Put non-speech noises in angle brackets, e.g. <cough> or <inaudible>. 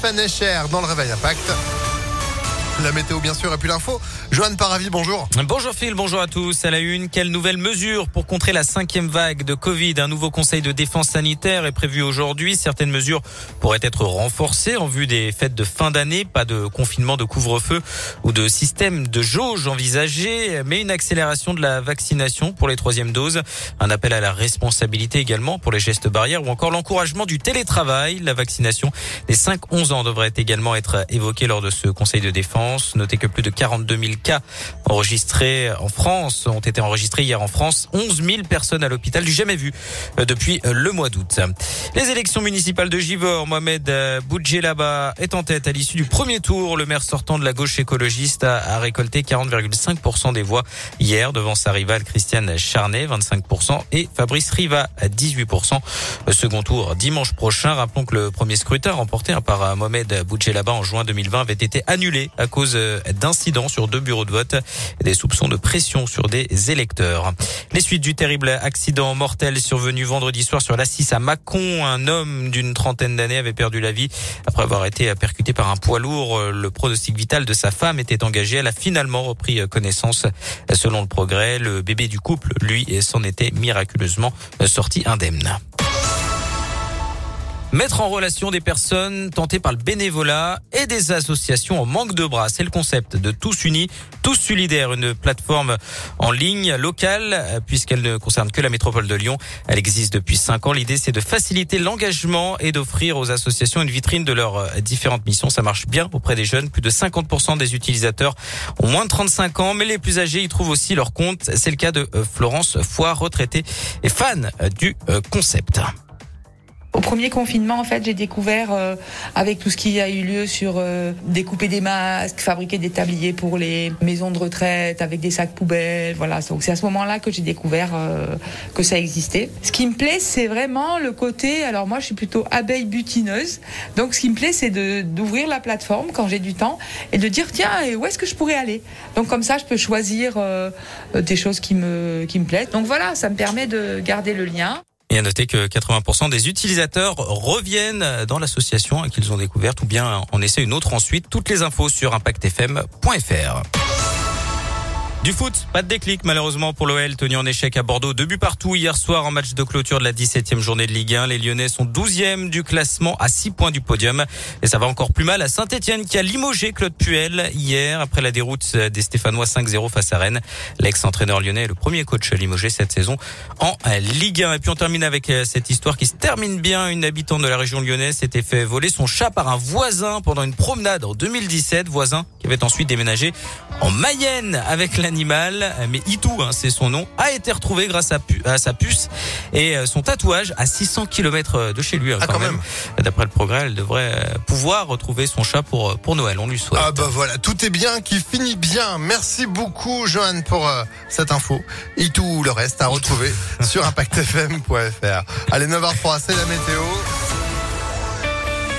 Fanécher dans le Réveil Impact. La météo bien sûr et puis l'info. Joanne Paravi, bonjour. Bonjour Phil, bonjour à tous. À la une, quelles nouvelles mesures pour contrer la cinquième vague de Covid? Un nouveau conseil de défense sanitaire est prévu aujourd'hui. Certaines mesures pourraient être renforcées en vue des fêtes de fin d'année. Pas de confinement, de couvre-feu ou de système de jauge envisagé, mais une accélération de la vaccination pour les troisièmes doses. Un appel à la responsabilité également pour les gestes barrières ou encore l'encouragement du télétravail. La vaccination des 5-11 ans devrait également être évoquée lors de ce conseil de défense. Notez que plus de 42 000 cas enregistrés en France ont été enregistrés hier en France. 11 000 personnes à l'hôpital du jamais vu euh, depuis euh, le mois d'août. Les élections municipales de Givor, Mohamed euh, Boudjelaba est en tête à l'issue du premier tour. Le maire sortant de la gauche écologiste a récolté 40,5% des voix hier devant sa rivale Christiane Charnet, 25%, et Fabrice Riva à 18%. Second tour dimanche prochain. Rappelons que le premier scrutin remporté par Mohamed Boudjelaba en juin 2020 avait été annulé à cause euh, d'incidents sur deux bureaux de vote et des soupçons de pression sur des électeurs. Les suites du terrible accident mortel survenu vendredi soir sur la 6 à Mâcon. Un homme d'une trentaine d'années avait perdu la vie après avoir été percuté par un poids lourd. Le pronostic vital de sa femme était engagé. Elle a finalement repris connaissance. Selon le progrès, le bébé du couple, lui, s'en était miraculeusement sorti indemne. Mettre en relation des personnes tentées par le bénévolat et des associations en manque de bras. C'est le concept de Tous Unis, Tous Solidaires, une plateforme en ligne locale puisqu'elle ne concerne que la métropole de Lyon. Elle existe depuis cinq ans. L'idée, c'est de faciliter l'engagement et d'offrir aux associations une vitrine de leurs différentes missions. Ça marche bien auprès des jeunes. Plus de 50% des utilisateurs ont moins de 35 ans, mais les plus âgés y trouvent aussi leur compte. C'est le cas de Florence Foire, retraitée et fan du concept. Au premier confinement, en fait, j'ai découvert euh, avec tout ce qui a eu lieu sur euh, découper des masques, fabriquer des tabliers pour les maisons de retraite avec des sacs poubelles, voilà. Donc c'est à ce moment-là que j'ai découvert euh, que ça existait. Ce qui me plaît, c'est vraiment le côté. Alors moi, je suis plutôt abeille butineuse, donc ce qui me plaît, c'est d'ouvrir la plateforme quand j'ai du temps et de dire tiens, où est-ce que je pourrais aller? Donc comme ça, je peux choisir des choses qui me qui me plaisent. Donc voilà, ça me permet de garder le lien. Et à noter que 80% des utilisateurs reviennent dans l'association qu'ils ont découverte ou bien en essaient une autre ensuite. Toutes les infos sur impactfm.fr. Du foot, pas de déclic malheureusement pour l'OL, tenu en échec à Bordeaux. Deux buts partout hier soir en match de clôture de la 17e journée de Ligue 1. Les Lyonnais sont 12e du classement à 6 points du podium. Et ça va encore plus mal à Saint-Etienne qui a limogé Claude Puel hier après la déroute des Stéphanois 5-0 face à Rennes. L'ex-entraîneur lyonnais est le premier coach limogé cette saison en Ligue 1. Et puis on termine avec euh, cette histoire qui se termine bien. Une habitante de la région lyonnaise s'était fait voler son chat par un voisin pendant une promenade en 2017. Voisin qui avait ensuite déménagé en Mayenne avec la animal, mais Itou, hein, c'est son nom, a été retrouvé grâce à, à, sa puce et euh, son tatouage à 600 km euh, de chez lui. Hein, ah, quand, même. D'après le progrès, elle devrait euh, pouvoir retrouver son chat pour, pour Noël. On lui souhaite. Ah bah voilà, tout est bien qui finit bien. Merci beaucoup, Johan, pour cette info. Itou, le reste à retrouver <laughs> sur impactfm.fr. Allez, 9h03, c'est la météo.